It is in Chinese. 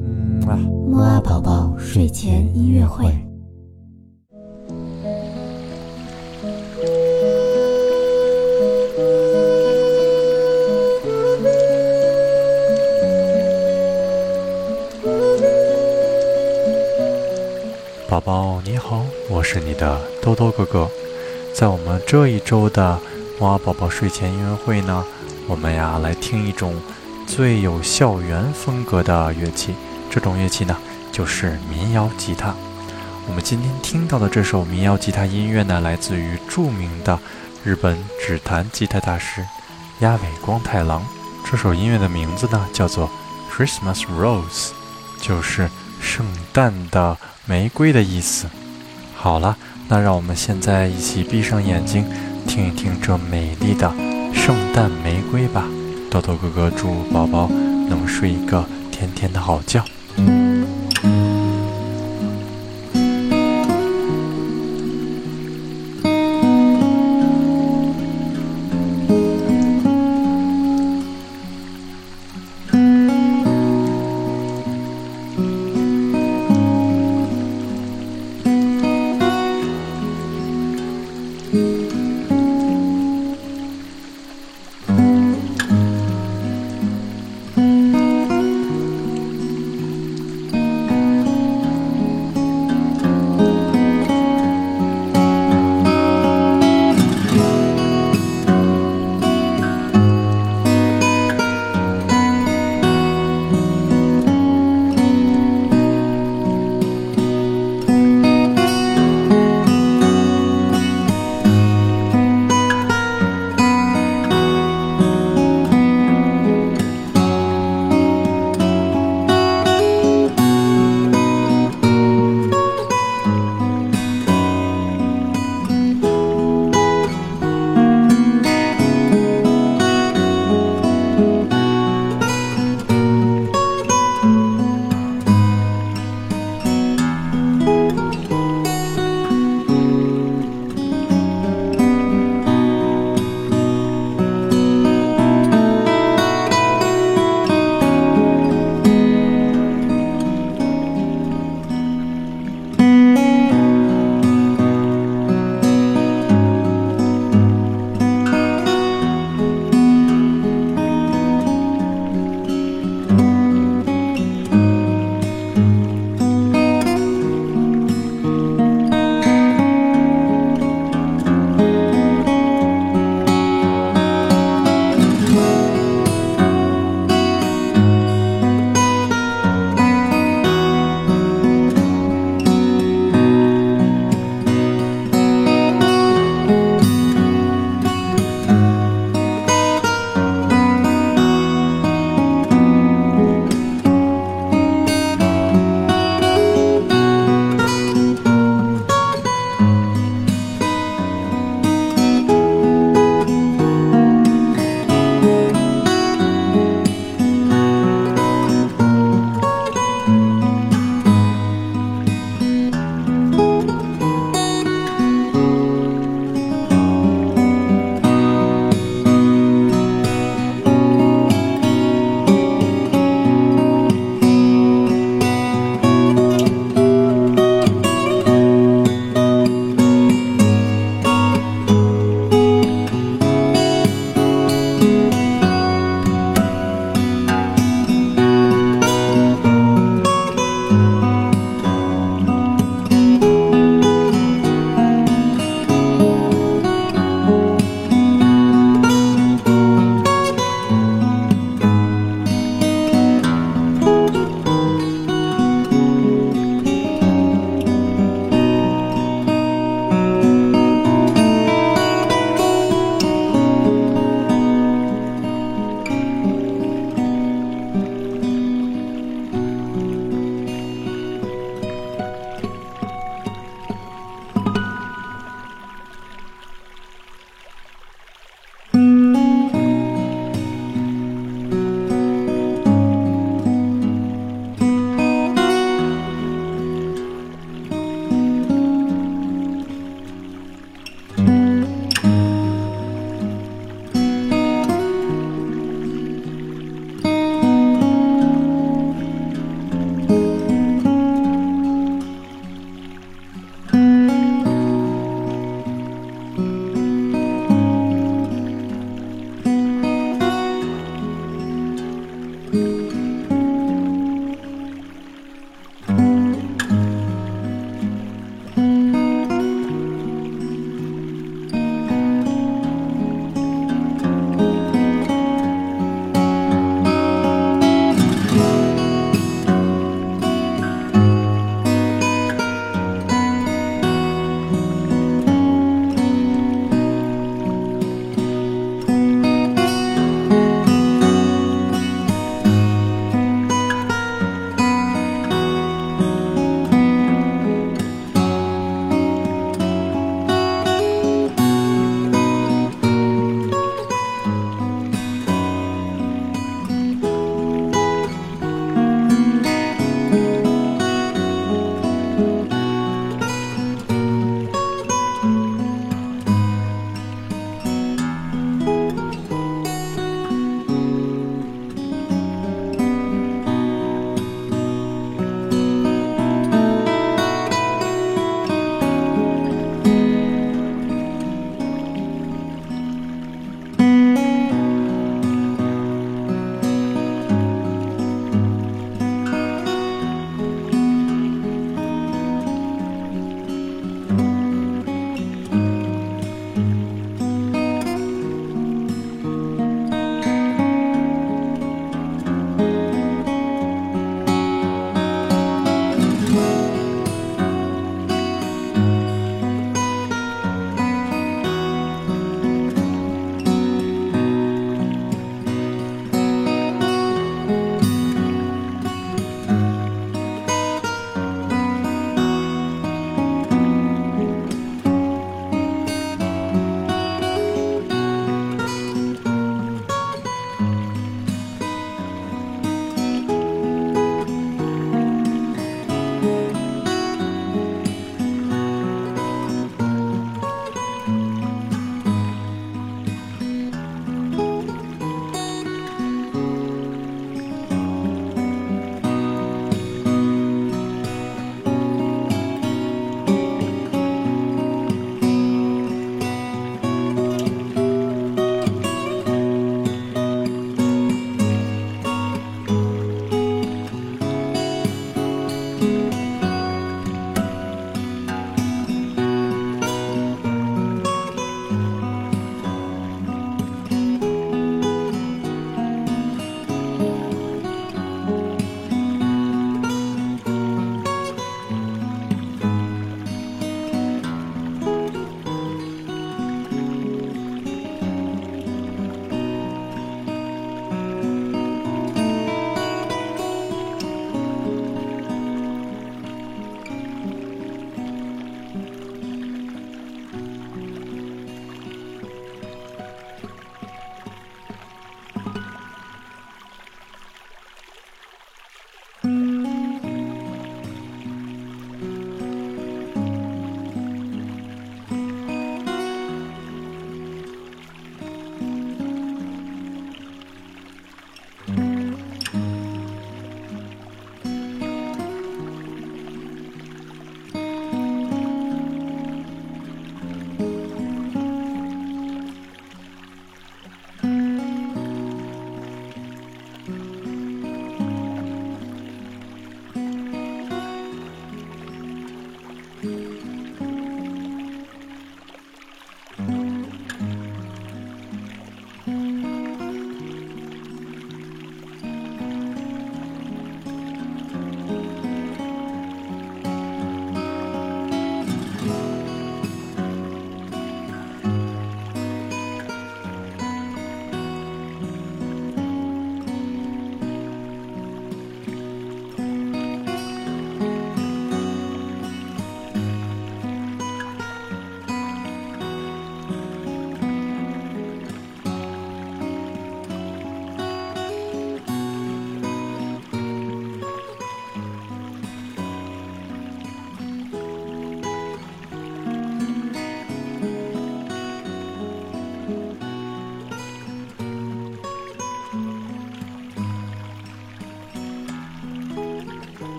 嗯啊，木啊宝宝睡前音乐会。宝宝你好，我是你的兜兜哥哥。在我们这一周的木啊宝宝睡前音乐会呢，我们呀来听一种最有校园风格的乐器。这种乐器呢，就是民谣吉他。我们今天听到的这首民谣吉他音乐呢，来自于著名的日本指弹吉他大师鸭尾光太郎。这首音乐的名字呢，叫做《Christmas Rose》，就是圣诞的玫瑰的意思。好了，那让我们现在一起闭上眼睛，听一听这美丽的圣诞玫瑰吧。豆豆哥哥祝宝宝能睡一个甜甜的好觉。